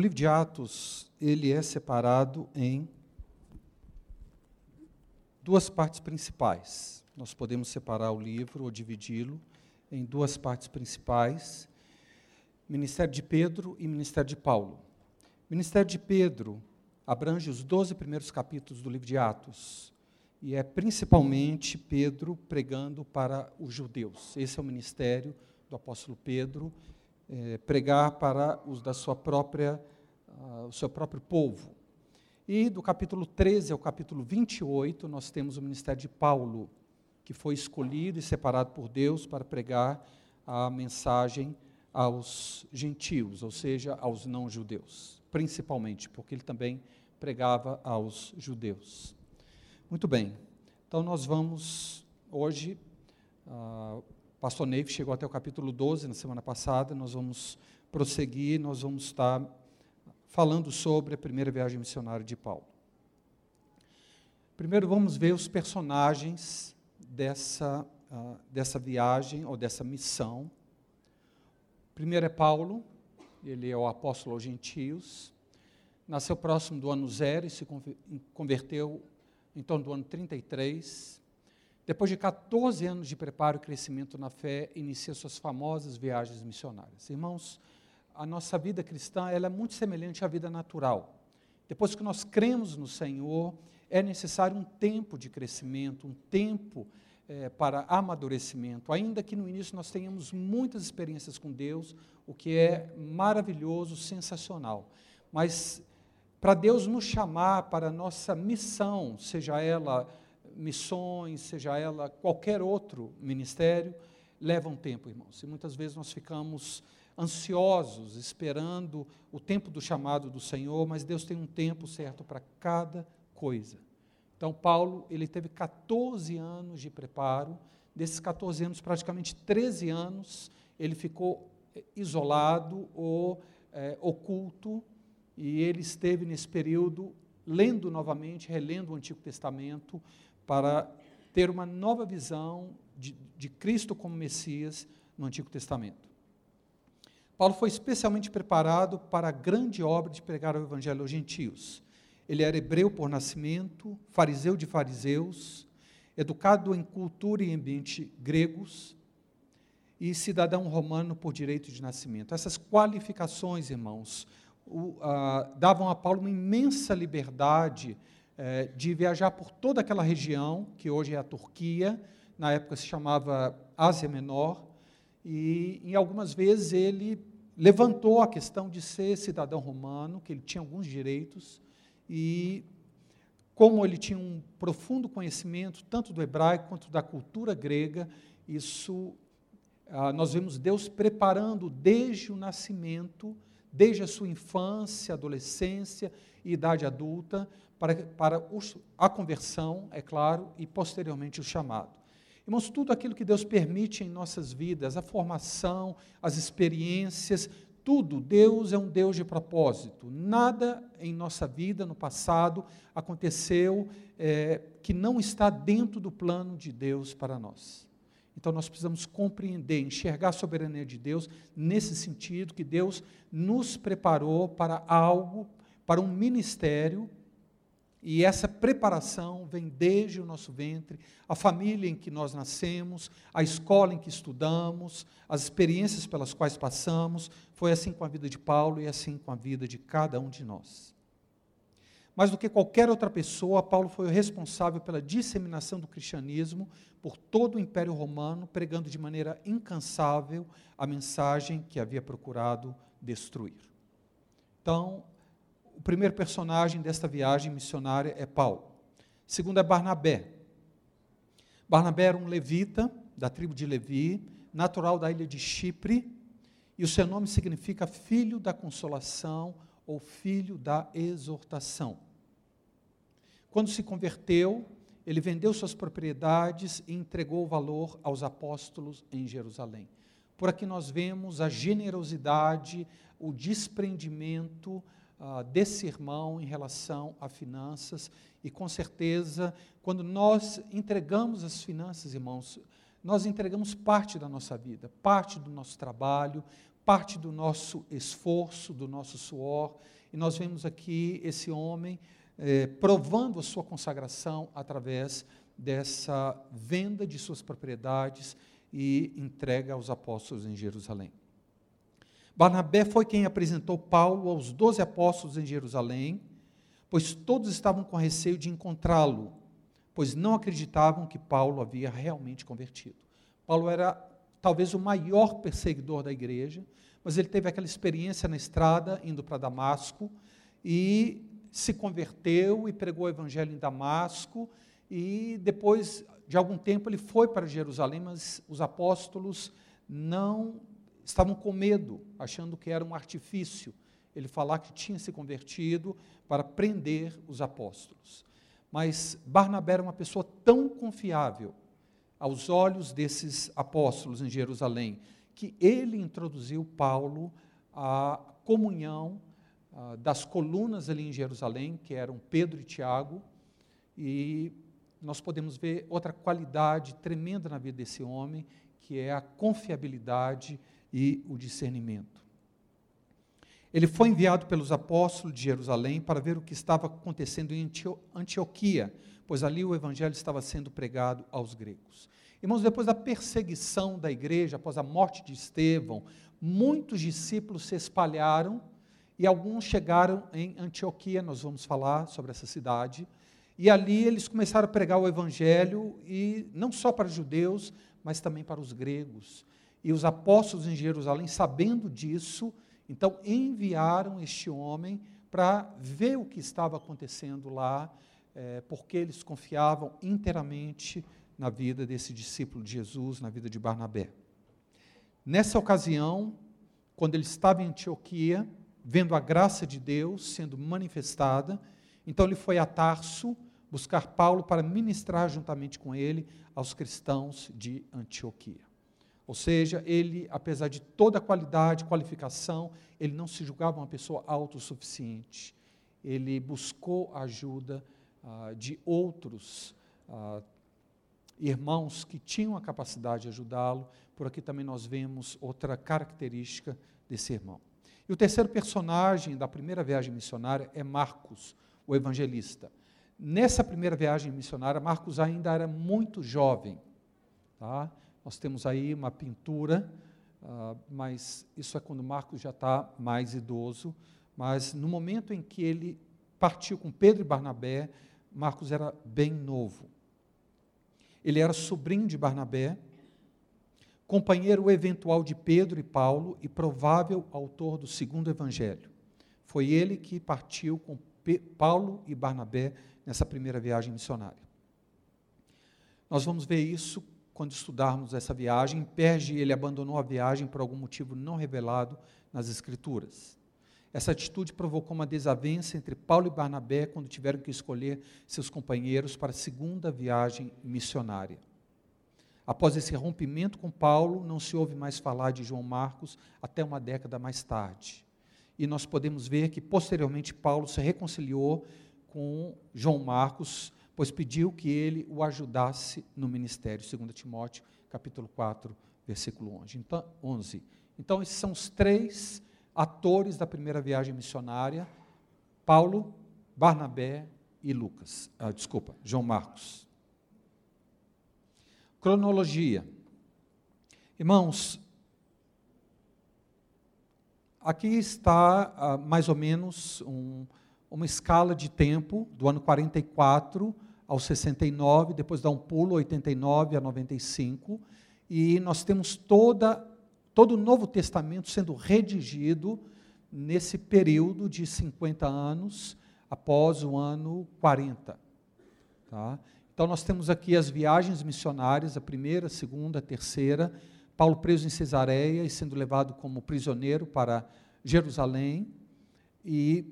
O livro de Atos, ele é separado em duas partes principais. Nós podemos separar o livro ou dividi-lo em duas partes principais: Ministério de Pedro e Ministério de Paulo. Ministério de Pedro abrange os 12 primeiros capítulos do livro de Atos, e é principalmente Pedro pregando para os judeus. Esse é o ministério do apóstolo Pedro, é, pregar para os da sua própria, uh, o seu próprio povo. E do capítulo 13 ao capítulo 28, nós temos o ministério de Paulo, que foi escolhido e separado por Deus para pregar a mensagem aos gentios, ou seja, aos não-judeus, principalmente, porque ele também pregava aos judeus. Muito bem, então nós vamos hoje, uh, pastor Neve chegou até o capítulo 12 na semana passada, nós vamos prosseguir, nós vamos estar falando sobre a primeira viagem missionária de Paulo. Primeiro vamos ver os personagens dessa, uh, dessa viagem ou dessa missão. Primeiro é Paulo, ele é o apóstolo aos gentios, nasceu próximo do ano zero e se converteu em torno do ano 33. Depois de 14 anos de preparo e crescimento na fé, inicia suas famosas viagens missionárias. Irmãos, a nossa vida cristã ela é muito semelhante à vida natural. Depois que nós cremos no Senhor, é necessário um tempo de crescimento, um tempo é, para amadurecimento. Ainda que no início nós tenhamos muitas experiências com Deus, o que é maravilhoso, sensacional. Mas para Deus nos chamar para a nossa missão, seja ela missões, seja ela qualquer outro ministério, leva um tempo, irmãos. E muitas vezes nós ficamos ansiosos, esperando o tempo do chamado do Senhor, mas Deus tem um tempo certo para cada coisa. Então, Paulo, ele teve 14 anos de preparo, desses 14 anos, praticamente 13 anos, ele ficou eh, isolado ou é, oculto, e ele esteve nesse período lendo novamente, relendo o Antigo Testamento, para ter uma nova visão de, de Cristo como Messias no Antigo Testamento. Paulo foi especialmente preparado para a grande obra de pregar o Evangelho aos gentios. Ele era hebreu por nascimento, fariseu de fariseus, educado em cultura e ambiente gregos e cidadão romano por direito de nascimento. Essas qualificações, irmãos, o, uh, davam a Paulo uma imensa liberdade uh, de viajar por toda aquela região, que hoje é a Turquia, na época se chamava Ásia Menor, e em algumas vezes ele levantou a questão de ser cidadão romano, que ele tinha alguns direitos, e como ele tinha um profundo conhecimento tanto do hebraico quanto da cultura grega, isso ah, nós vemos Deus preparando desde o nascimento, desde a sua infância, adolescência e idade adulta, para, para a conversão, é claro, e posteriormente o chamado. Irmãos, tudo aquilo que Deus permite em nossas vidas, a formação, as experiências, tudo, Deus é um Deus de propósito. Nada em nossa vida, no passado, aconteceu é, que não está dentro do plano de Deus para nós. Então nós precisamos compreender, enxergar a soberania de Deus nesse sentido que Deus nos preparou para algo, para um ministério e essa preparação vem desde o nosso ventre, a família em que nós nascemos, a escola em que estudamos, as experiências pelas quais passamos. Foi assim com a vida de Paulo e assim com a vida de cada um de nós. Mais do que qualquer outra pessoa, Paulo foi o responsável pela disseminação do cristianismo por todo o Império Romano, pregando de maneira incansável a mensagem que havia procurado destruir. Então, o primeiro personagem desta viagem missionária é Paulo. O segundo é Barnabé. Barnabé era um levita, da tribo de Levi, natural da ilha de Chipre, e o seu nome significa filho da consolação ou filho da exortação. Quando se converteu, ele vendeu suas propriedades e entregou o valor aos apóstolos em Jerusalém. Por aqui nós vemos a generosidade, o desprendimento, uh, desse irmão em relação a finanças, e com certeza, quando nós entregamos as finanças, irmãos, nós entregamos parte da nossa vida, parte do nosso trabalho, parte do nosso esforço, do nosso suor, e nós vemos aqui esse homem eh, provando a sua consagração através dessa venda de suas propriedades e entrega aos apóstolos em Jerusalém. Barnabé foi quem apresentou Paulo aos doze apóstolos em Jerusalém, pois todos estavam com receio de encontrá-lo, pois não acreditavam que Paulo havia realmente convertido. Paulo era talvez o maior perseguidor da igreja, mas ele teve aquela experiência na estrada, indo para Damasco, e se converteu e pregou o evangelho em Damasco, e depois de algum tempo ele foi para Jerusalém, mas os apóstolos não estavam com medo, achando que era um artifício ele falar que tinha se convertido para prender os apóstolos. Mas Barnabé era uma pessoa tão confiável aos olhos desses apóstolos em Jerusalém, que ele introduziu Paulo à comunhão ah, das colunas ali em Jerusalém, que eram Pedro e Tiago, e nós podemos ver outra qualidade tremenda na vida desse homem, que é a confiabilidade e o discernimento. Ele foi enviado pelos apóstolos de Jerusalém para ver o que estava acontecendo em Antioquia, pois ali o evangelho estava sendo pregado aos gregos. Irmãos, depois da perseguição da igreja, após a morte de Estevão, muitos discípulos se espalharam e alguns chegaram em Antioquia, nós vamos falar sobre essa cidade, e ali eles começaram a pregar o evangelho, e não só para os judeus, mas também para os gregos. E os apóstolos em Jerusalém, sabendo disso, então enviaram este homem para ver o que estava acontecendo lá, é, porque eles confiavam inteiramente na vida desse discípulo de Jesus, na vida de Barnabé. Nessa ocasião, quando ele estava em Antioquia, vendo a graça de Deus sendo manifestada, então ele foi a Tarso, buscar Paulo para ministrar juntamente com ele aos cristãos de Antioquia. Ou seja, ele, apesar de toda a qualidade, qualificação, ele não se julgava uma pessoa autossuficiente. Ele buscou a ajuda ah, de outros ah, irmãos que tinham a capacidade de ajudá-lo. Por aqui também nós vemos outra característica desse irmão. E o terceiro personagem da primeira viagem missionária é Marcos, o evangelista. Nessa primeira viagem missionária, Marcos ainda era muito jovem. Tá? Nós temos aí uma pintura, uh, mas isso é quando Marcos já está mais idoso. Mas no momento em que ele partiu com Pedro e Barnabé, Marcos era bem novo. Ele era sobrinho de Barnabé, companheiro eventual de Pedro e Paulo e provável autor do segundo evangelho. Foi ele que partiu com Paulo e Barnabé nessa primeira viagem missionária. Nós vamos ver isso quando estudarmos essa viagem. Perge, ele abandonou a viagem por algum motivo não revelado nas Escrituras. Essa atitude provocou uma desavença entre Paulo e Barnabé quando tiveram que escolher seus companheiros para a segunda viagem missionária. Após esse rompimento com Paulo, não se ouve mais falar de João Marcos até uma década mais tarde. E nós podemos ver que posteriormente Paulo se reconciliou com João Marcos, pois pediu que ele o ajudasse no ministério, 2 Timóteo, capítulo 4, versículo 11. Então, 11. então esses são os três atores da primeira viagem missionária, Paulo, Barnabé e Lucas. Ah, desculpa, João Marcos. Cronologia. Irmãos, aqui está ah, mais ou menos um, uma escala de tempo do ano 44 ao 69, depois dá um pulo 89 a 95, e nós temos toda todo o Novo Testamento sendo redigido nesse período de 50 anos após o ano 40. Tá? Então nós temos aqui as viagens missionárias, a primeira, a segunda, a terceira, Paulo preso em Cesareia e sendo levado como prisioneiro para Jerusalém, e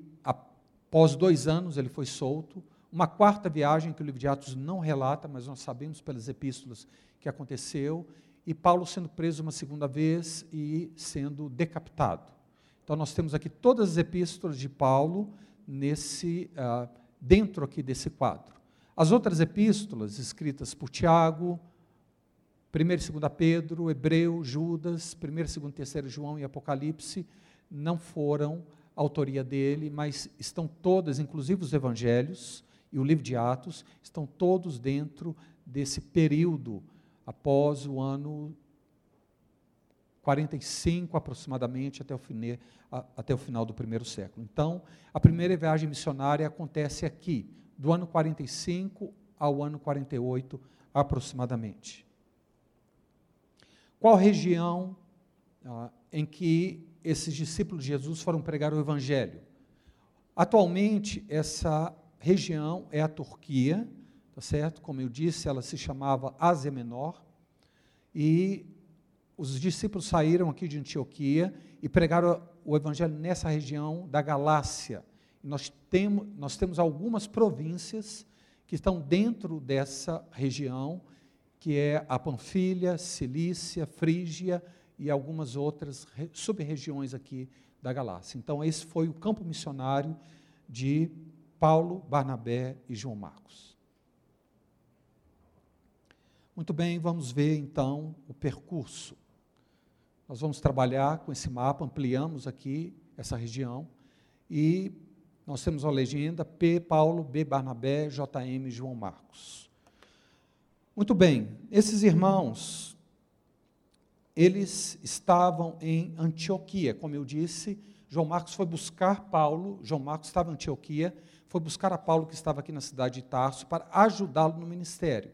Após dois anos, ele foi solto. Uma quarta viagem que o livro de Atos não relata, mas nós sabemos pelas epístolas que aconteceu. E Paulo sendo preso uma segunda vez e sendo decapitado. Então nós temos aqui todas as epístolas de Paulo nesse uh, dentro aqui desse quadro. As outras epístolas escritas por Tiago, 1 e 2 Pedro, Hebreu, Judas, 1 e 2 e 3 João e Apocalipse não foram autoria dele, mas estão todas, inclusive os evangelhos e o livro de Atos, estão todos dentro desse período após o ano 45 aproximadamente até o, fine, até o final do primeiro século. Então, a primeira viagem missionária acontece aqui, do ano 45 ao ano 48 aproximadamente. Qual região ah, em que esses discípulos de Jesus foram pregar o Evangelho? Atualmente, essa região é a Turquia, tá certo? Como eu disse, ela se chamava Ásia Menor, e os discípulos saíram aqui de Antioquia e pregaram o Evangelho nessa região da Galácia. Nós temos, nós temos algumas províncias que estão dentro dessa região, que é a Panfilha, Cilícia, Frígia e algumas outras sub-regiões aqui da Galácia. Então, esse foi o campo missionário de Paulo, Barnabé e João Marcos. Muito bem, vamos ver então o percurso. Nós vamos trabalhar com esse mapa, ampliamos aqui essa região e nós temos a legenda P, Paulo, B, Barnabé, JM, João Marcos. Muito bem, esses irmãos, eles estavam em Antioquia, como eu disse, João Marcos foi buscar Paulo, João Marcos estava em Antioquia, foi buscar a Paulo que estava aqui na cidade de Tarso para ajudá-lo no ministério.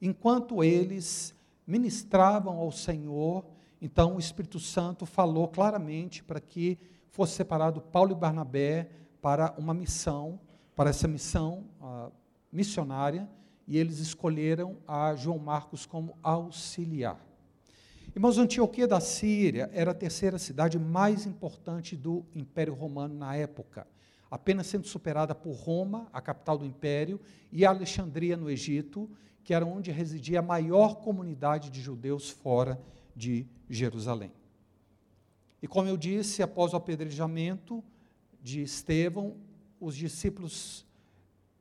Enquanto eles ministravam ao Senhor, então o Espírito Santo falou claramente para que fosse separado Paulo e Barnabé para uma missão, para essa missão uh, missionária, e eles escolheram a João Marcos como auxiliar. Irmãos, Antioquia da Síria era a terceira cidade mais importante do Império Romano na época, apenas sendo superada por Roma, a capital do Império, e Alexandria, no Egito, que era onde residia a maior comunidade de judeus fora de Jerusalém. E como eu disse, após o apedrejamento, de Estevão, os discípulos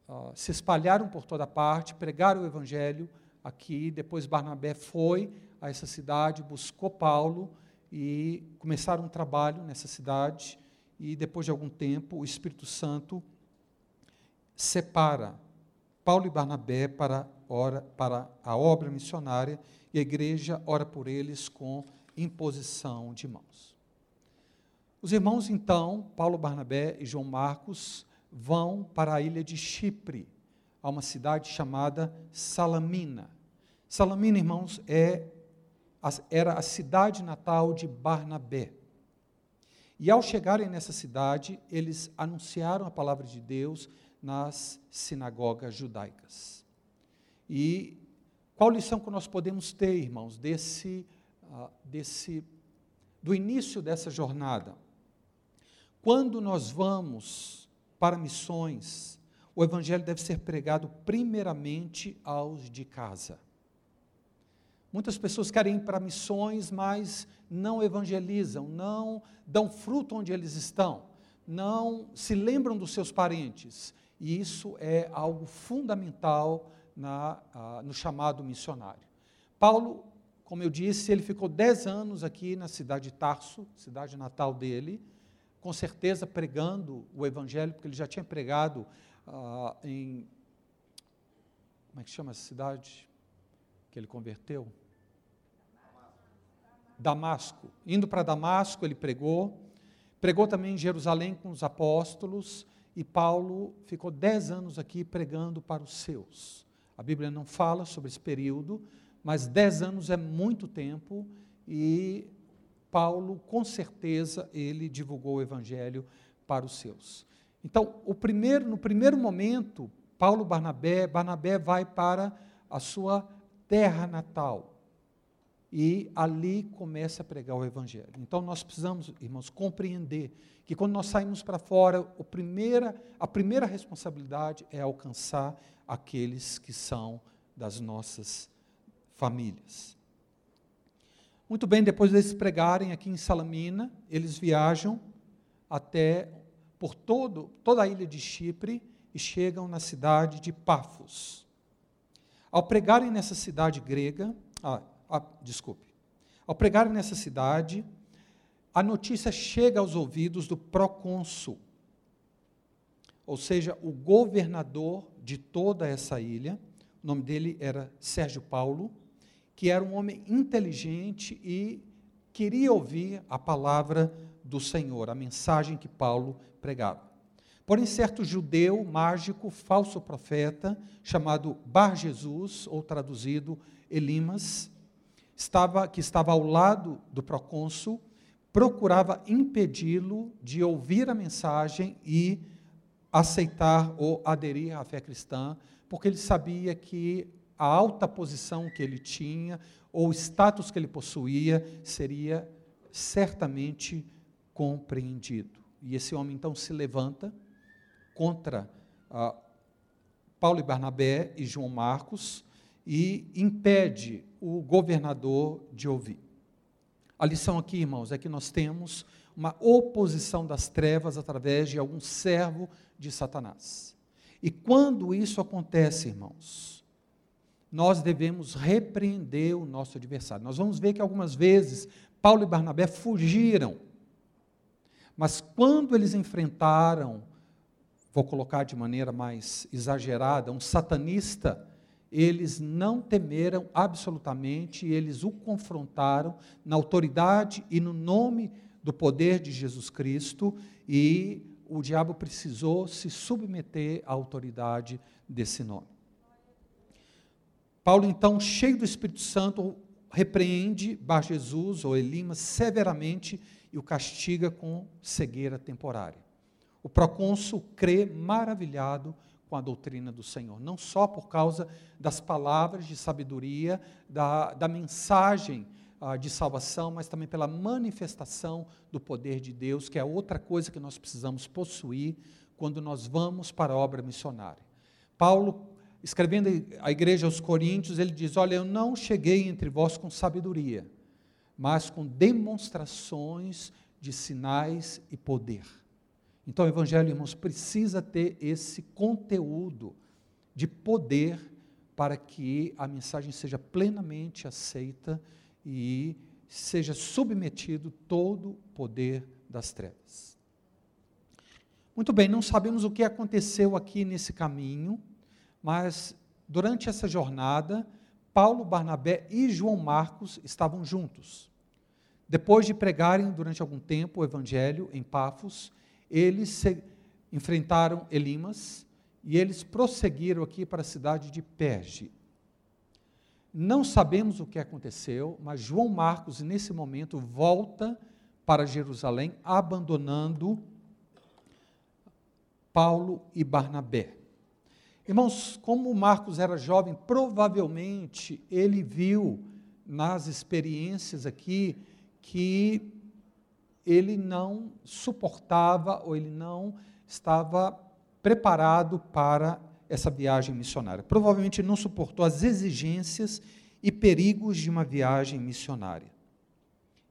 uh, se espalharam por toda parte, pregaram o evangelho aqui. Depois Barnabé foi a essa cidade, buscou Paulo e começaram um trabalho nessa cidade. E depois de algum tempo, o Espírito Santo separa Paulo e Barnabé para, ora, para a obra missionária e a igreja ora por eles com imposição de mãos. Os irmãos, então, Paulo Barnabé e João Marcos, vão para a ilha de Chipre, a uma cidade chamada Salamina. Salamina, irmãos, é, era a cidade natal de Barnabé. E ao chegarem nessa cidade, eles anunciaram a palavra de Deus nas sinagogas judaicas. E qual lição que nós podemos ter, irmãos, desse, uh, desse do início dessa jornada? Quando nós vamos para missões, o evangelho deve ser pregado primeiramente aos de casa. Muitas pessoas querem ir para missões, mas não evangelizam, não dão fruto onde eles estão, não se lembram dos seus parentes. E isso é algo fundamental na, ah, no chamado missionário. Paulo, como eu disse, ele ficou dez anos aqui na cidade de Tarso, cidade natal dele, com certeza pregando o Evangelho, porque ele já tinha pregado ah, em. Como é que chama essa cidade que ele converteu? Damasco. Indo para Damasco, ele pregou. Pregou também em Jerusalém com os apóstolos. E Paulo ficou dez anos aqui pregando para os seus. A Bíblia não fala sobre esse período, mas dez anos é muito tempo e Paulo, com certeza, ele divulgou o evangelho para os seus. Então, primeiro, no primeiro momento, Paulo Barnabé, Barnabé vai para a sua terra natal. E ali começa a pregar o evangelho. Então nós precisamos, irmãos, compreender que quando nós saímos para fora, primeira, a primeira responsabilidade é alcançar aqueles que são das nossas famílias. Muito bem, depois deles pregarem aqui em Salamina, eles viajam até por todo, toda a ilha de Chipre e chegam na cidade de Pafos. Ao pregarem nessa cidade grega, ah, ah, desculpe. Ao pregar nessa cidade, a notícia chega aos ouvidos do procônsul, ou seja, o governador de toda essa ilha. O nome dele era Sérgio Paulo, que era um homem inteligente e queria ouvir a palavra do Senhor, a mensagem que Paulo pregava. Porém, certo judeu mágico, falso profeta, chamado Bar Jesus, ou traduzido Elimas, estava, que estava ao lado do procônsul, procurava impedi-lo de ouvir a mensagem e aceitar ou aderir à fé cristã, porque ele sabia que a alta posição que ele tinha, ou o status que ele possuía, seria certamente compreendido. E esse homem então se levanta contra ah, Paulo e Barnabé e João Marcos e impede o governador de ouvir. A lição aqui, irmãos, é que nós temos uma oposição das trevas através de algum servo de Satanás. E quando isso acontece, irmãos, nós devemos repreender o nosso adversário. Nós vamos ver que algumas vezes Paulo e Barnabé fugiram, mas quando eles enfrentaram vou colocar de maneira mais exagerada, um satanista, eles não temeram absolutamente, eles o confrontaram na autoridade e no nome do poder de Jesus Cristo, e o diabo precisou se submeter à autoridade desse nome. Paulo, então, cheio do Espírito Santo, repreende Bar Jesus ou Elimas severamente e o castiga com cegueira temporária. O procônsul crê maravilhado com a doutrina do Senhor, não só por causa das palavras de sabedoria, da, da mensagem ah, de salvação, mas também pela manifestação do poder de Deus, que é outra coisa que nós precisamos possuir quando nós vamos para a obra missionária. Paulo, escrevendo à igreja aos Coríntios, ele diz: Olha, eu não cheguei entre vós com sabedoria, mas com demonstrações de sinais e poder. Então, o Evangelho, irmãos, precisa ter esse conteúdo de poder para que a mensagem seja plenamente aceita e seja submetido todo o poder das trevas. Muito bem, não sabemos o que aconteceu aqui nesse caminho, mas durante essa jornada, Paulo, Barnabé e João Marcos estavam juntos. Depois de pregarem durante algum tempo o evangelho em Pafos, eles enfrentaram Elimas e eles prosseguiram aqui para a cidade de Perge. Não sabemos o que aconteceu, mas João Marcos, nesse momento, volta para Jerusalém, abandonando Paulo e Barnabé. Irmãos, como Marcos era jovem, provavelmente ele viu nas experiências aqui que ele não suportava ou ele não estava preparado para essa viagem missionária. Provavelmente não suportou as exigências e perigos de uma viagem missionária.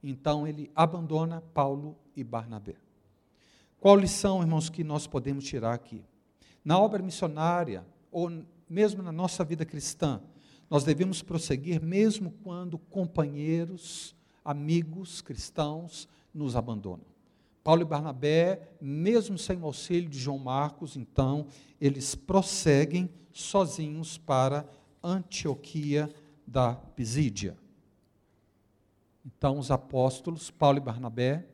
Então ele abandona Paulo e Barnabé. Qual lição, irmãos, que nós podemos tirar aqui? Na obra missionária, ou mesmo na nossa vida cristã, nós devemos prosseguir mesmo quando companheiros, amigos cristãos nos abandonam. Paulo e Barnabé, mesmo sem o auxílio de João Marcos, então, eles prosseguem sozinhos para Antioquia da Pisídia. Então, os apóstolos, Paulo e Barnabé,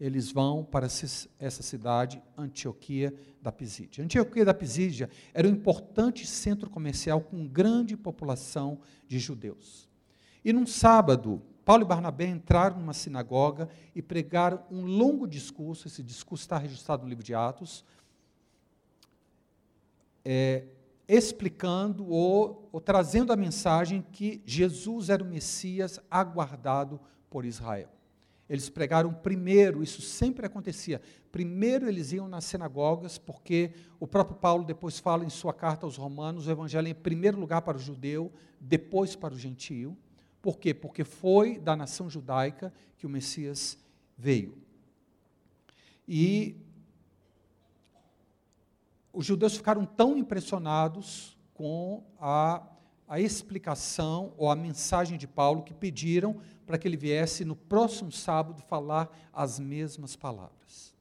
eles vão para essa cidade, Antioquia da Pisídia. Antioquia da Pisídia era um importante centro comercial com grande população de judeus. E num sábado, Paulo e Barnabé entraram numa sinagoga e pregaram um longo discurso, esse discurso está registrado no livro de Atos, é, explicando ou, ou trazendo a mensagem que Jesus era o Messias aguardado por Israel. Eles pregaram primeiro, isso sempre acontecia. Primeiro eles iam nas sinagogas, porque o próprio Paulo depois fala em sua carta aos Romanos: o evangelho é em primeiro lugar para o judeu, depois para o gentio. Por quê? Porque foi da nação judaica que o Messias veio. E os judeus ficaram tão impressionados com a, a explicação ou a mensagem de Paulo que pediram para que ele viesse no próximo sábado falar as mesmas palavras.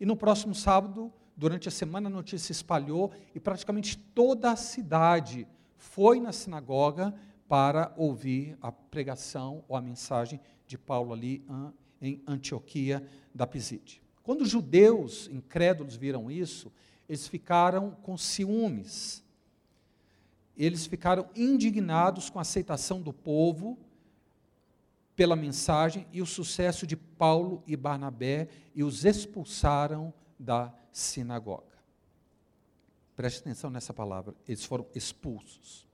E no próximo sábado, durante a semana, a notícia se espalhou e praticamente toda a cidade foi na sinagoga para ouvir a pregação ou a mensagem de Paulo ali em Antioquia da Pisídia. Quando os judeus incrédulos viram isso, eles ficaram com ciúmes. Eles ficaram indignados com a aceitação do povo pela mensagem e o sucesso de Paulo e Barnabé e os expulsaram da sinagoga. Preste atenção nessa palavra, eles foram expulsos.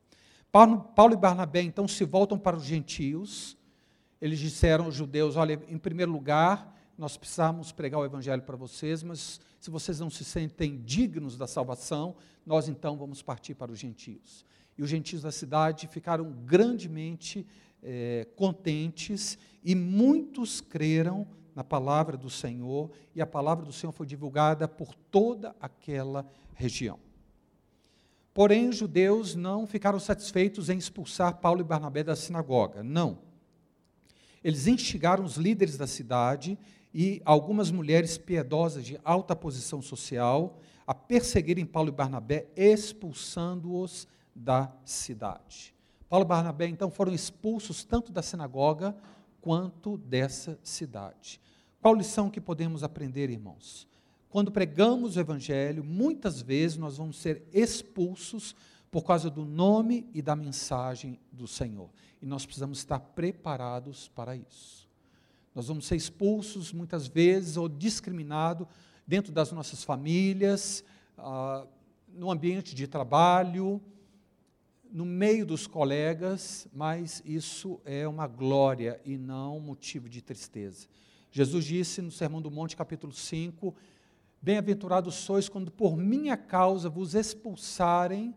Paulo, e Barnabé então se voltam para os gentios. Eles disseram aos judeus: olha, em primeiro lugar, nós precisamos pregar o evangelho para vocês, mas se vocês não se sentem dignos da salvação, nós então vamos partir para os gentios. E os gentios da cidade ficaram grandemente é, contentes e muitos creram na palavra do Senhor, e a palavra do Senhor foi divulgada por toda aquela região. Porém, os judeus não ficaram satisfeitos em expulsar Paulo e Barnabé da sinagoga. Não. Eles instigaram os líderes da cidade e algumas mulheres piedosas de alta posição social a perseguirem Paulo e Barnabé, expulsando-os da cidade. Paulo e Barnabé então foram expulsos tanto da sinagoga quanto dessa cidade. Qual lição que podemos aprender, irmãos? Quando pregamos o Evangelho, muitas vezes nós vamos ser expulsos por causa do nome e da mensagem do Senhor. E nós precisamos estar preparados para isso. Nós vamos ser expulsos muitas vezes ou discriminados dentro das nossas famílias, ah, no ambiente de trabalho, no meio dos colegas, mas isso é uma glória e não motivo de tristeza. Jesus disse no Sermão do Monte, capítulo 5, Bem-aventurados sois quando por minha causa vos expulsarem,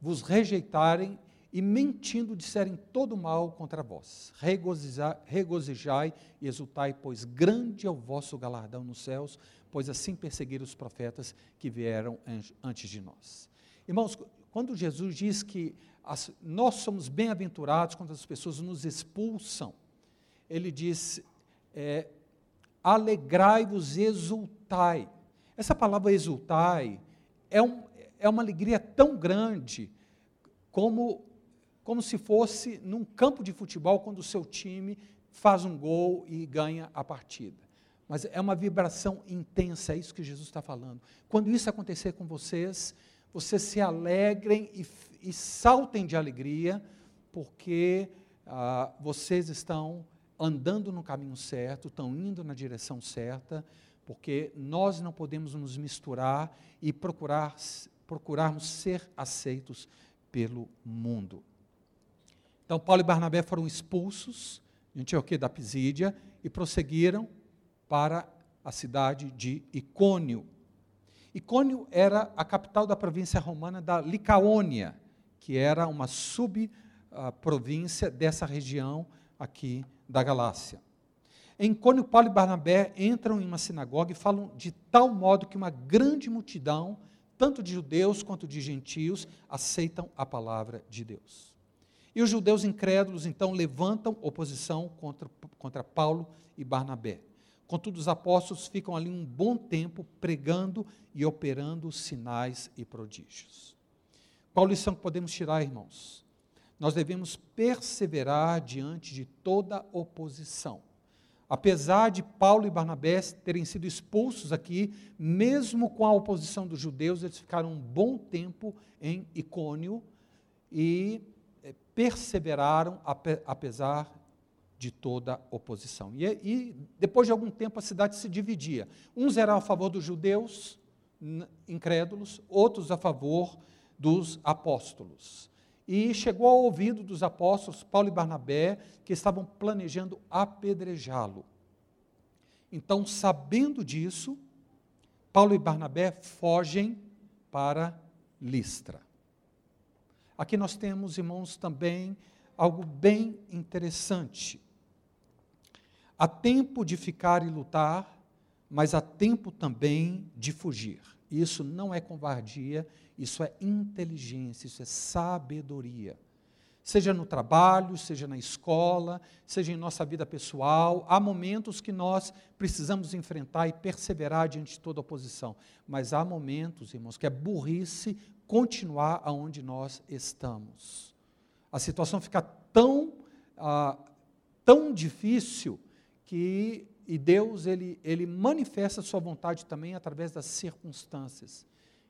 vos rejeitarem e mentindo disserem todo mal contra vós. Regozijai, regozijai e exultai, pois grande é o vosso galardão nos céus, pois assim perseguiram os profetas que vieram antes de nós. Irmãos, quando Jesus diz que as, nós somos bem-aventurados quando as pessoas nos expulsam, ele diz: é, alegrai-vos, exultai. Essa palavra exultai é, um, é uma alegria tão grande como, como se fosse num campo de futebol quando o seu time faz um gol e ganha a partida. Mas é uma vibração intensa, é isso que Jesus está falando. Quando isso acontecer com vocês, vocês se alegrem e, e saltem de alegria, porque ah, vocês estão andando no caminho certo, estão indo na direção certa, porque nós não podemos nos misturar e procurar, procurarmos ser aceitos pelo mundo. Então, Paulo e Barnabé foram expulsos de Antioquia da Pisídia e prosseguiram para a cidade de Icônio. Icônio era a capital da província romana da Licaônia, que era uma subprovíncia dessa região aqui da Galácia. Em Cônio, Paulo e Barnabé entram em uma sinagoga e falam de tal modo que uma grande multidão, tanto de judeus quanto de gentios, aceitam a palavra de Deus. E os judeus incrédulos, então, levantam oposição contra, contra Paulo e Barnabé. Contudo, os apóstolos ficam ali um bom tempo pregando e operando sinais e prodígios. Qual lição que podemos tirar, irmãos? Nós devemos perseverar diante de toda oposição Apesar de Paulo e Barnabé terem sido expulsos aqui, mesmo com a oposição dos judeus, eles ficaram um bom tempo em Icônio e eh, perseveraram apesar de toda oposição. E, e, depois de algum tempo a cidade se dividia. Uns eram a favor dos judeus incrédulos, outros a favor dos apóstolos. E chegou ao ouvido dos apóstolos Paulo e Barnabé que estavam planejando apedrejá-lo. Então, sabendo disso, Paulo e Barnabé fogem para Listra. Aqui nós temos, irmãos, também algo bem interessante. Há tempo de ficar e lutar, mas há tempo também de fugir. Isso não é covardia, isso é inteligência, isso é sabedoria. Seja no trabalho, seja na escola, seja em nossa vida pessoal, há momentos que nós precisamos enfrentar e perseverar diante de toda oposição. Mas há momentos, irmãos, que é burrice continuar aonde nós estamos. A situação fica tão, ah, tão difícil que e Deus ele, ele manifesta a sua vontade também através das circunstâncias.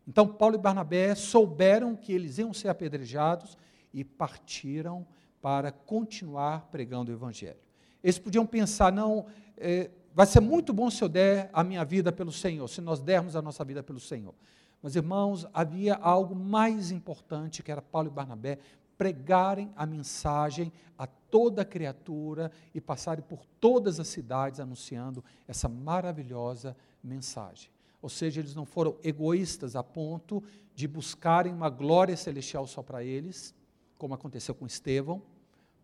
Então Paulo e Barnabé souberam que eles iam ser apedrejados e partiram para continuar pregando o evangelho. Eles podiam pensar, não, é, vai ser muito bom se eu der a minha vida pelo Senhor, se nós dermos a nossa vida pelo Senhor. Mas, irmãos, havia algo mais importante que era Paulo e Barnabé pregarem a mensagem a toda criatura e passarem por todas as cidades anunciando essa maravilhosa mensagem. Ou seja, eles não foram egoístas a ponto de buscarem uma glória celestial só para eles, como aconteceu com Estevão,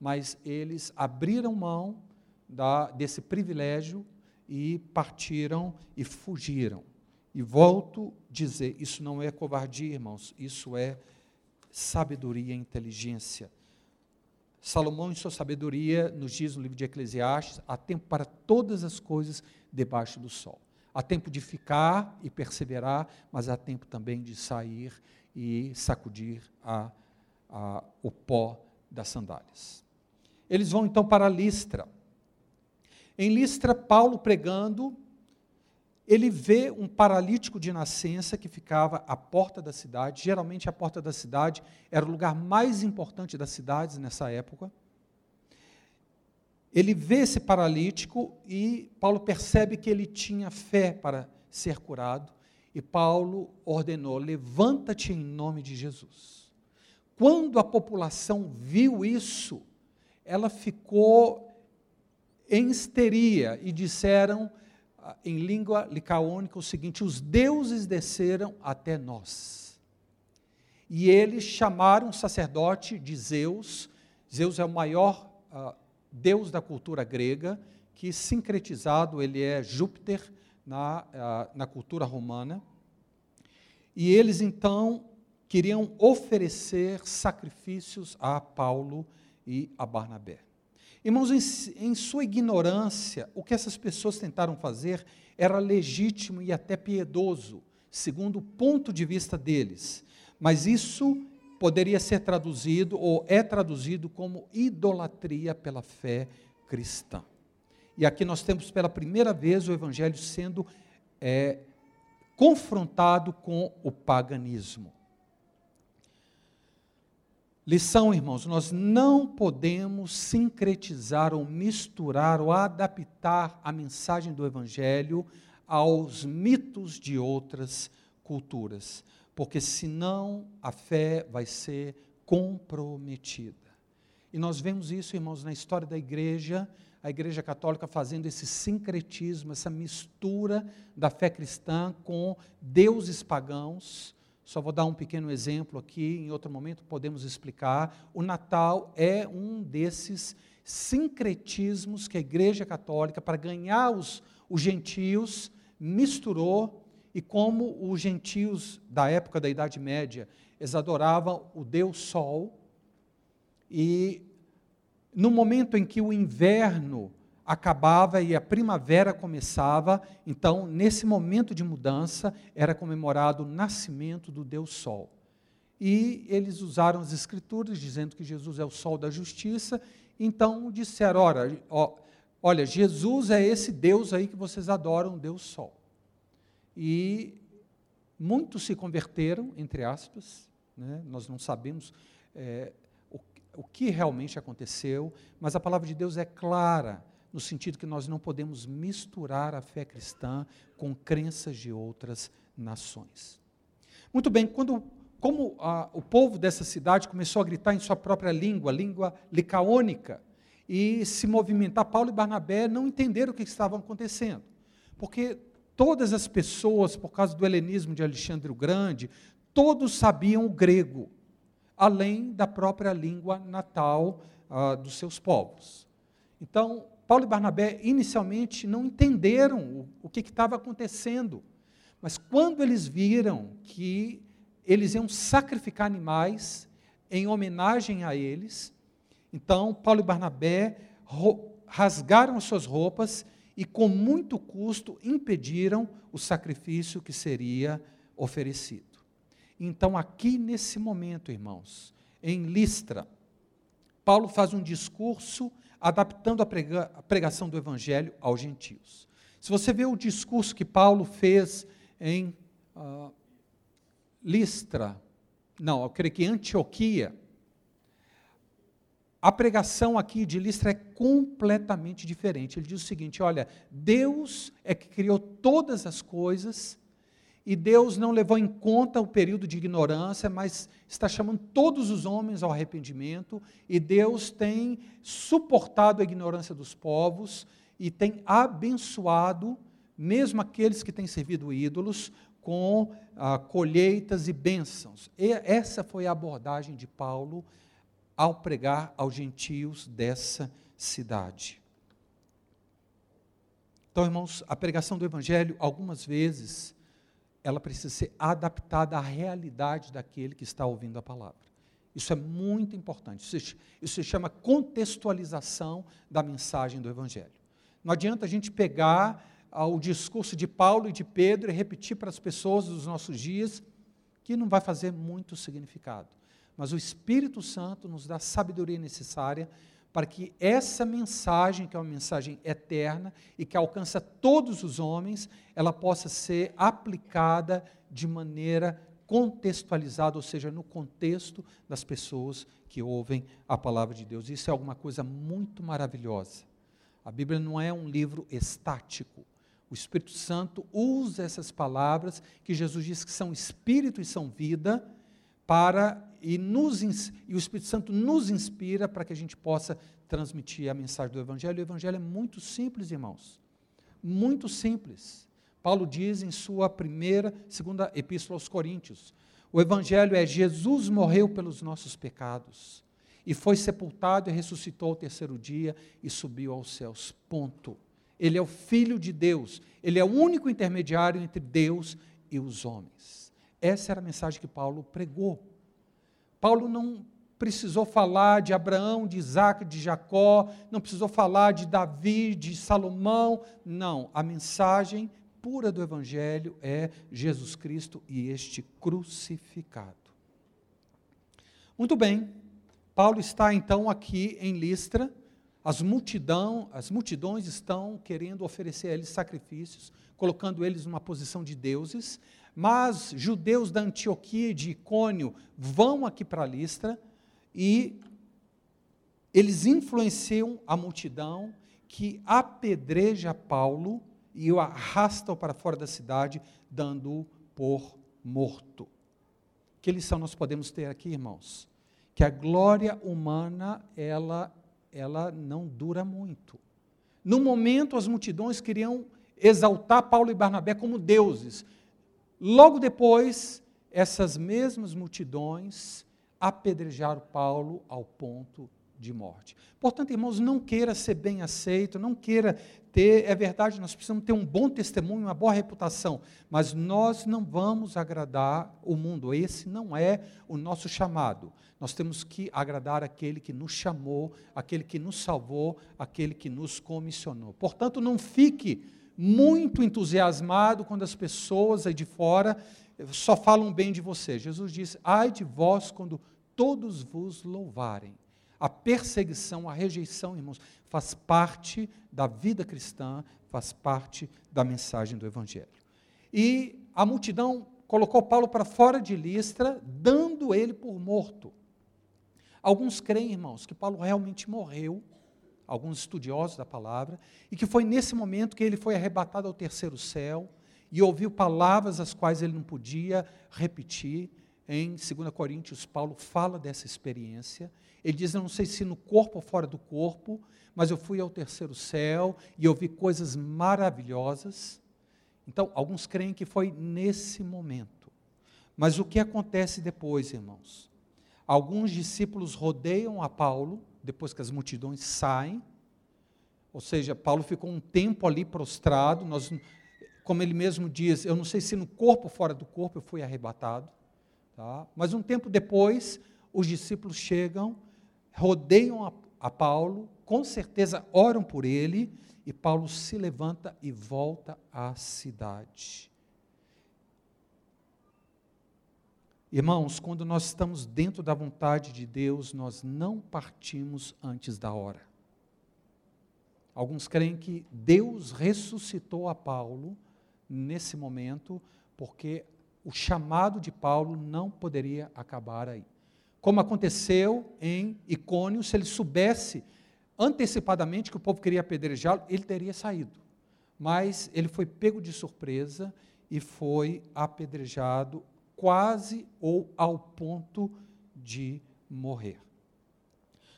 mas eles abriram mão da, desse privilégio e partiram e fugiram. E volto a dizer: isso não é covardia, irmãos, isso é sabedoria e inteligência. Salomão, em sua sabedoria, nos diz no livro de Eclesiastes: há tempo para todas as coisas debaixo do sol. Há tempo de ficar e perseverar, mas há tempo também de sair e sacudir a, a, o pó das sandálias. Eles vão então para Listra. Em Listra, Paulo pregando, ele vê um paralítico de nascença que ficava à porta da cidade. Geralmente, a porta da cidade era o lugar mais importante das cidades nessa época. Ele vê esse paralítico e Paulo percebe que ele tinha fé para ser curado. E Paulo ordenou: levanta-te em nome de Jesus. Quando a população viu isso, ela ficou em histeria e disseram em língua licaônica o seguinte: os deuses desceram até nós. E eles chamaram o sacerdote de Zeus. Zeus é o maior uh, deus da cultura grega, que sincretizado ele é Júpiter na, uh, na cultura romana. E eles então queriam oferecer sacrifícios a Paulo e a Barnabé. Irmãos, em, em sua ignorância, o que essas pessoas tentaram fazer era legítimo e até piedoso, segundo o ponto de vista deles. Mas isso poderia ser traduzido, ou é traduzido, como idolatria pela fé cristã. E aqui nós temos pela primeira vez o Evangelho sendo é, confrontado com o paganismo. Lição, irmãos, nós não podemos sincretizar ou misturar ou adaptar a mensagem do Evangelho aos mitos de outras culturas, porque senão a fé vai ser comprometida. E nós vemos isso, irmãos, na história da igreja, a igreja católica fazendo esse sincretismo, essa mistura da fé cristã com deuses pagãos só vou dar um pequeno exemplo aqui, em outro momento podemos explicar. O Natal é um desses sincretismos que a Igreja Católica, para ganhar os, os gentios, misturou, e como os gentios da época da Idade Média, eles adoravam o Deus Sol, e no momento em que o inverno acabava e a primavera começava, então, nesse momento de mudança, era comemorado o nascimento do Deus Sol. E eles usaram as escrituras dizendo que Jesus é o sol da justiça, então disseram: olha, olha Jesus é esse Deus aí que vocês adoram, Deus Sol. E muitos se converteram, entre aspas, né? nós não sabemos é, o, o que realmente aconteceu, mas a palavra de Deus é clara no sentido que nós não podemos misturar a fé cristã com crenças de outras nações. Muito bem, quando como o povo dessa cidade começou a gritar em sua própria língua, língua licaônica, e se movimentar, Paulo e Barnabé não entenderam o que estava acontecendo, porque todas as pessoas, por causa do helenismo de Alexandre o Grande, todos sabiam o grego, além da própria língua natal uh, dos seus povos. Então, Paulo e Barnabé inicialmente não entenderam o, o que estava acontecendo, mas quando eles viram que eles iam sacrificar animais em homenagem a eles, Então, Paulo e Barnabé rasgaram as suas roupas e, com muito custo, impediram o sacrifício que seria oferecido. Então, aqui nesse momento, irmãos, em Listra, Paulo faz um discurso adaptando a, prega, a pregação do evangelho aos gentios. Se você vê o discurso que Paulo fez em uh, Listra, não, eu creio que Antioquia, a pregação aqui de Listra é completamente diferente. Ele diz o seguinte: olha, Deus é que criou todas as coisas e Deus não levou em conta o período de ignorância, mas está chamando todos os homens ao arrependimento, e Deus tem suportado a ignorância dos povos e tem abençoado mesmo aqueles que têm servido ídolos com ah, colheitas e bênçãos. E essa foi a abordagem de Paulo ao pregar aos gentios dessa cidade. Então, irmãos, a pregação do Evangelho, algumas vezes, ela precisa ser adaptada à realidade daquele que está ouvindo a palavra. Isso é muito importante. Isso, se chama contextualização da mensagem do Evangelho. Não adianta a gente pegar ah, o discurso de Paulo e de Pedro e repetir para as pessoas dos nossos dias, que não vai fazer muito significado. Mas o Espírito Santo nos dá a sabedoria necessária para que essa mensagem, que é uma mensagem eterna e que alcança todos os homens, ela possa ser aplicada de maneira contextualizada, ou seja, no contexto das pessoas que ouvem a palavra de Deus. Isso é alguma coisa muito maravilhosa. A Bíblia não é um livro estático. O Espírito Santo usa essas palavras que Jesus diz que são espírito e são vida para e, nos, e o Espírito Santo nos inspira para que a gente possa transmitir a mensagem do Evangelho. O Evangelho é muito simples, irmãos. Muito simples. Paulo diz em sua primeira, segunda epístola aos Coríntios: o Evangelho é Jesus morreu pelos nossos pecados e foi sepultado e ressuscitou ao terceiro dia e subiu aos céus. Ponto. Ele é o Filho de Deus, ele é o único intermediário entre Deus e os homens. Essa era a mensagem que Paulo pregou. Paulo não precisou falar de Abraão, de Isaac, de Jacó, não precisou falar de Davi, de Salomão. Não, a mensagem pura do Evangelho é Jesus Cristo e este crucificado. Muito bem, Paulo está então aqui em Listra, as, multidão, as multidões estão querendo oferecer a eles sacrifícios, colocando eles numa posição de deuses, mas judeus da Antioquia e de Icônio vão aqui para Listra e eles influenciam a multidão que apedreja Paulo e o arrastam para fora da cidade, dando-o por morto. Que lição nós podemos ter aqui, irmãos? Que a glória humana, ela, ela não dura muito. No momento, as multidões queriam exaltar Paulo e Barnabé como deuses, Logo depois, essas mesmas multidões apedrejaram Paulo ao ponto de morte. Portanto, irmãos, não queira ser bem aceito, não queira ter, é verdade, nós precisamos ter um bom testemunho, uma boa reputação, mas nós não vamos agradar o mundo, esse não é o nosso chamado. Nós temos que agradar aquele que nos chamou, aquele que nos salvou, aquele que nos comissionou. Portanto, não fique muito entusiasmado quando as pessoas aí de fora só falam bem de você. Jesus disse: Ai de vós quando todos vos louvarem. A perseguição, a rejeição, irmãos, faz parte da vida cristã, faz parte da mensagem do Evangelho. E a multidão colocou Paulo para fora de Listra, dando ele por morto. Alguns creem, irmãos, que Paulo realmente morreu alguns estudiosos da palavra, e que foi nesse momento que ele foi arrebatado ao terceiro céu e ouviu palavras as quais ele não podia repetir. Em 2 Coríntios, Paulo fala dessa experiência. Ele diz: Eu não sei se no corpo ou fora do corpo, mas eu fui ao terceiro céu e ouvi coisas maravilhosas. Então, alguns creem que foi nesse momento. Mas o que acontece depois, irmãos? Alguns discípulos rodeiam a Paulo depois que as multidões saem. Ou seja, Paulo ficou um tempo ali prostrado. Nós, como ele mesmo diz, eu não sei se no corpo ou fora do corpo eu fui arrebatado. Tá? Mas um tempo depois, os discípulos chegam, rodeiam a, a Paulo, com certeza oram por ele, e Paulo se levanta e volta à cidade. Irmãos, quando nós estamos dentro da vontade de Deus, nós não partimos antes da hora. Alguns creem que Deus ressuscitou a Paulo nesse momento, porque o chamado de Paulo não poderia acabar aí. Como aconteceu em Icônio, se ele soubesse antecipadamente que o povo queria apedrejá-lo, ele teria saído. Mas ele foi pego de surpresa e foi apedrejado quase ou ao ponto de morrer.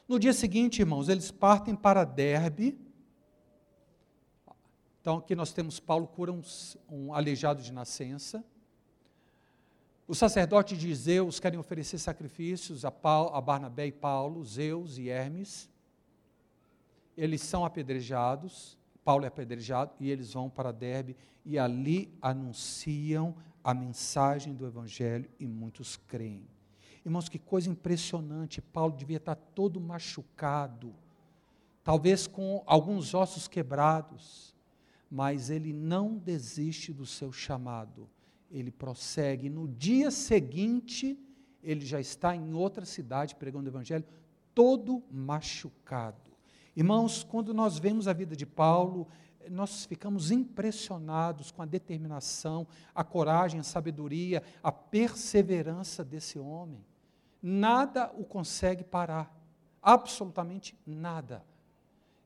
No dia seguinte, irmãos, eles partem para Derbe. Então, aqui nós temos Paulo cura um, um aleijado de nascença. Os sacerdotes de Zeus querem oferecer sacrifícios a, Paulo, a Barnabé e Paulo, Zeus e Hermes. Eles são apedrejados, Paulo é apedrejado, e eles vão para Derbe e ali anunciam a mensagem do Evangelho e muitos creem. Irmãos, que coisa impressionante, Paulo devia estar todo machucado, talvez com alguns ossos quebrados, mas ele não desiste do seu chamado, ele prossegue. No dia seguinte, ele já está em outra cidade pregando o Evangelho, todo machucado. Irmãos, quando nós vemos a vida de Paulo, nós ficamos impressionados com a determinação, a coragem, a sabedoria, a perseverança desse homem. Nada o consegue parar, absolutamente nada.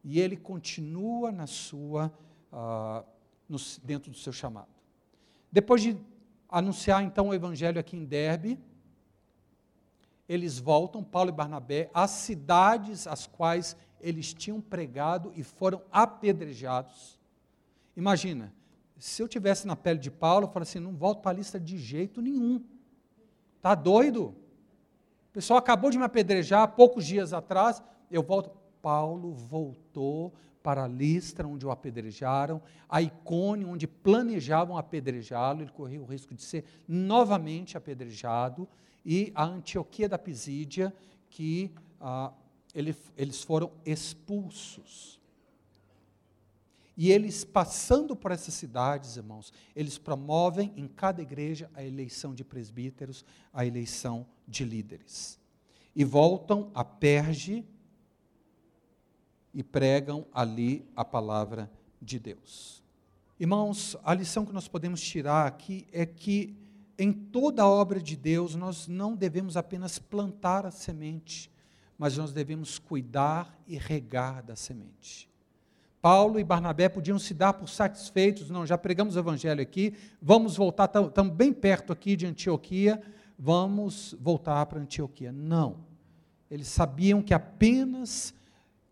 E ele continua na sua, uh, no, dentro do seu chamado. Depois de anunciar então o evangelho aqui em Derbe, eles voltam, Paulo e Barnabé, às cidades às quais eles tinham pregado e foram apedrejados. Imagina, se eu tivesse na pele de Paulo, eu falaria assim: não volto para a lista de jeito nenhum. Está doido? O pessoal acabou de me apedrejar há poucos dias atrás, eu volto. Paulo voltou para a lista onde o apedrejaram, a Icônio, onde planejavam apedrejá-lo, ele correu o risco de ser novamente apedrejado, e a Antioquia da Pisídia, que ah, ele, eles foram expulsos. E eles, passando por essas cidades, irmãos, eles promovem em cada igreja a eleição de presbíteros, a eleição de líderes. E voltam a Perge e pregam ali a palavra de Deus. Irmãos, a lição que nós podemos tirar aqui é que em toda a obra de Deus nós não devemos apenas plantar a semente, mas nós devemos cuidar e regar da semente. Paulo e Barnabé podiam se dar por satisfeitos, não, já pregamos o evangelho aqui, vamos voltar, estamos bem perto aqui de Antioquia, vamos voltar para Antioquia. Não. Eles sabiam que apenas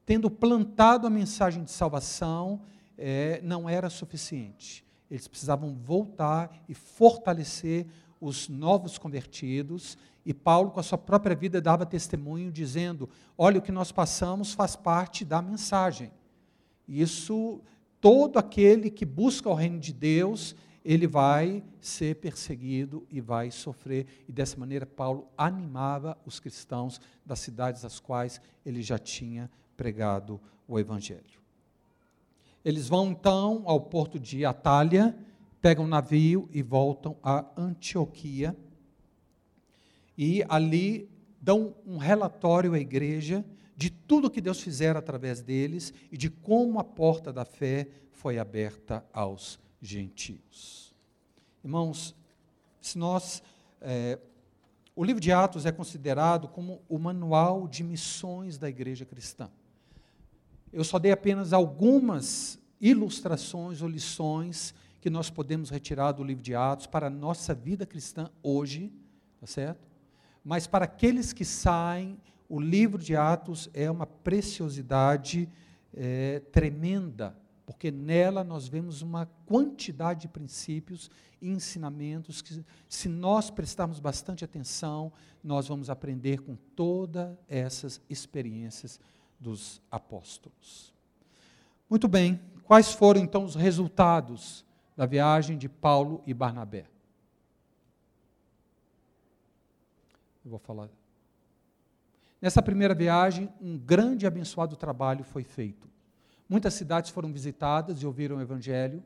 tendo plantado a mensagem de salvação é, não era suficiente. Eles precisavam voltar e fortalecer os novos convertidos e Paulo, com a sua própria vida, dava testemunho, dizendo: Olha, o que nós passamos faz parte da mensagem. Isso, todo aquele que busca o reino de Deus, ele vai ser perseguido e vai sofrer. E dessa maneira, Paulo animava os cristãos das cidades às quais ele já tinha pregado o Evangelho. Eles vão então ao porto de Atália, pegam um navio e voltam a Antioquia e ali dão um relatório à igreja de tudo que Deus fizera através deles e de como a porta da fé foi aberta aos gentios. Irmãos, se nós. É, o livro de Atos é considerado como o manual de missões da igreja cristã. Eu só dei apenas algumas ilustrações ou lições que nós podemos retirar do livro de Atos para a nossa vida cristã hoje, tá certo? mas para aqueles que saem, o livro de Atos é uma preciosidade é, tremenda, porque nela nós vemos uma quantidade de princípios e ensinamentos que, se nós prestarmos bastante atenção, nós vamos aprender com todas essas experiências dos apóstolos. Muito bem, quais foram então os resultados da viagem de Paulo e Barnabé? Eu vou falar. Nessa primeira viagem, um grande e abençoado trabalho foi feito. Muitas cidades foram visitadas e ouviram o Evangelho.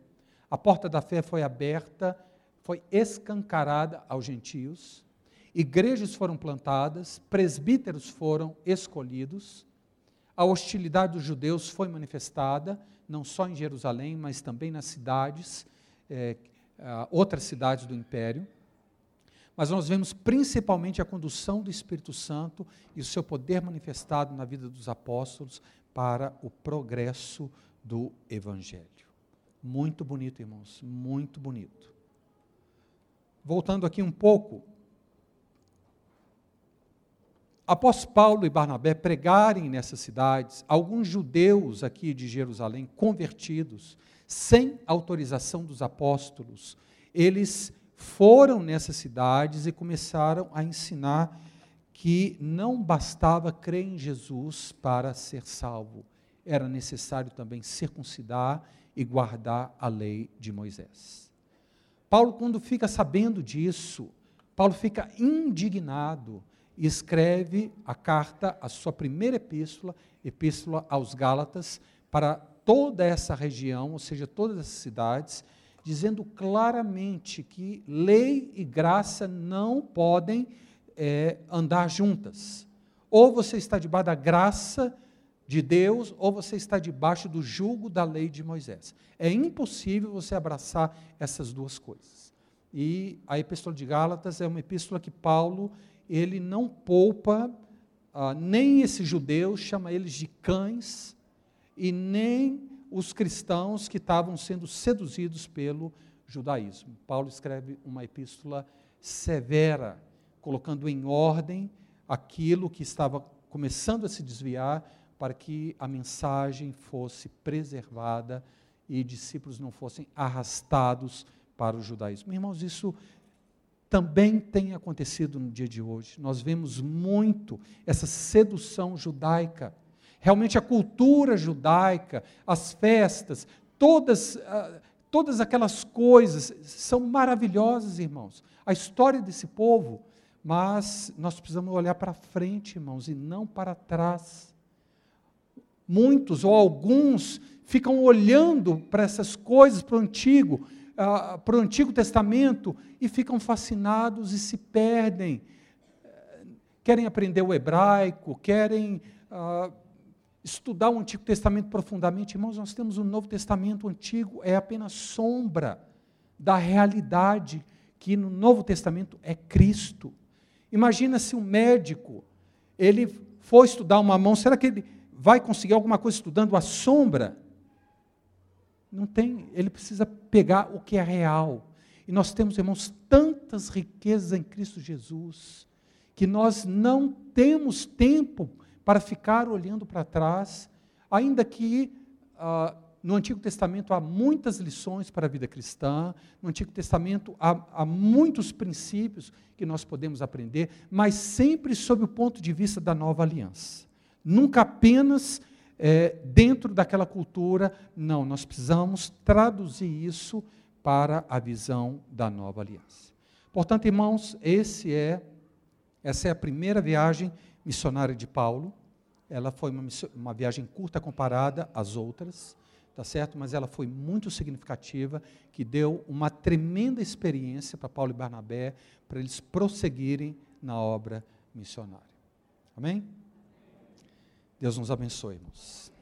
A porta da fé foi aberta, foi escancarada aos gentios. Igrejas foram plantadas, presbíteros foram escolhidos. A hostilidade dos judeus foi manifestada, não só em Jerusalém, mas também nas cidades, eh, outras cidades do império mas nós vemos principalmente a condução do Espírito Santo e o seu poder manifestado na vida dos apóstolos para o progresso do Evangelho. Muito bonito, irmãos, muito bonito. Voltando aqui um pouco, após Paulo e Barnabé pregarem nessas cidades, alguns judeus aqui de Jerusalém, convertidos, sem autorização dos apóstolos, eles foram nessas cidades e começaram a ensinar que não bastava crer em Jesus para ser salvo, era necessário também circuncidar e guardar a lei de Moisés. Paulo, quando fica sabendo disso, Paulo fica indignado e escreve a carta, a sua primeira epístola, epístola aos Gálatas, para toda essa região, ou seja, todas as cidades, dizendo claramente que lei e graça não podem é, andar juntas. Ou você está debaixo da graça de Deus, ou você está debaixo do jugo da lei de Moisés. É impossível você abraçar essas duas coisas. E a Epístola de Gálatas é uma epístola que Paulo ele não poupa ah, nem esses judeus, chama eles de cães, e nem os cristãos que estavam sendo seduzidos pelo judaísmo. Paulo escreve uma epístola severa, colocando em ordem aquilo que estava começando a se desviar para que a mensagem fosse preservada e discípulos não fossem arrastados para o judaísmo. Irmãos, isso também tem acontecido no dia de hoje. Nós vemos muito essa sedução judaica Realmente a cultura judaica, as festas, todas, ah, todas aquelas coisas são maravilhosas, irmãos. A história desse povo, mas nós precisamos olhar para frente, irmãos, e não para trás. Muitos ou alguns ficam olhando para essas coisas, para o Antigo, uh, para o Antigo Testamento, e ficam fascinados e se perdem. Querem aprender o hebraico, querem. Uh, estudar o Antigo Testamento profundamente, irmãos, nós temos o Novo Testamento Antigo, é apenas sombra da realidade que no Novo Testamento é Cristo. Imagina se um médico, ele for estudar uma mão, será que ele vai conseguir alguma coisa estudando a sombra? Não tem, ele precisa pegar o que é real. E nós temos, irmãos, tantas riquezas em Cristo Jesus, que nós não temos tempo para ficar olhando para trás, ainda que ah, no Antigo Testamento há muitas lições para a vida cristã, no Antigo Testamento há, há muitos princípios que nós podemos aprender, mas sempre sob o ponto de vista da nova aliança. Nunca apenas é, dentro daquela cultura, não, nós precisamos traduzir isso para a visão da nova aliança. Portanto, irmãos, esse é, essa é a primeira viagem missionária de Paulo. Ela foi uma, uma viagem curta comparada às outras, tá certo? Mas ela foi muito significativa, que deu uma tremenda experiência para Paulo e Barnabé, para eles prosseguirem na obra missionária. Amém? Deus nos abençoe, irmãos.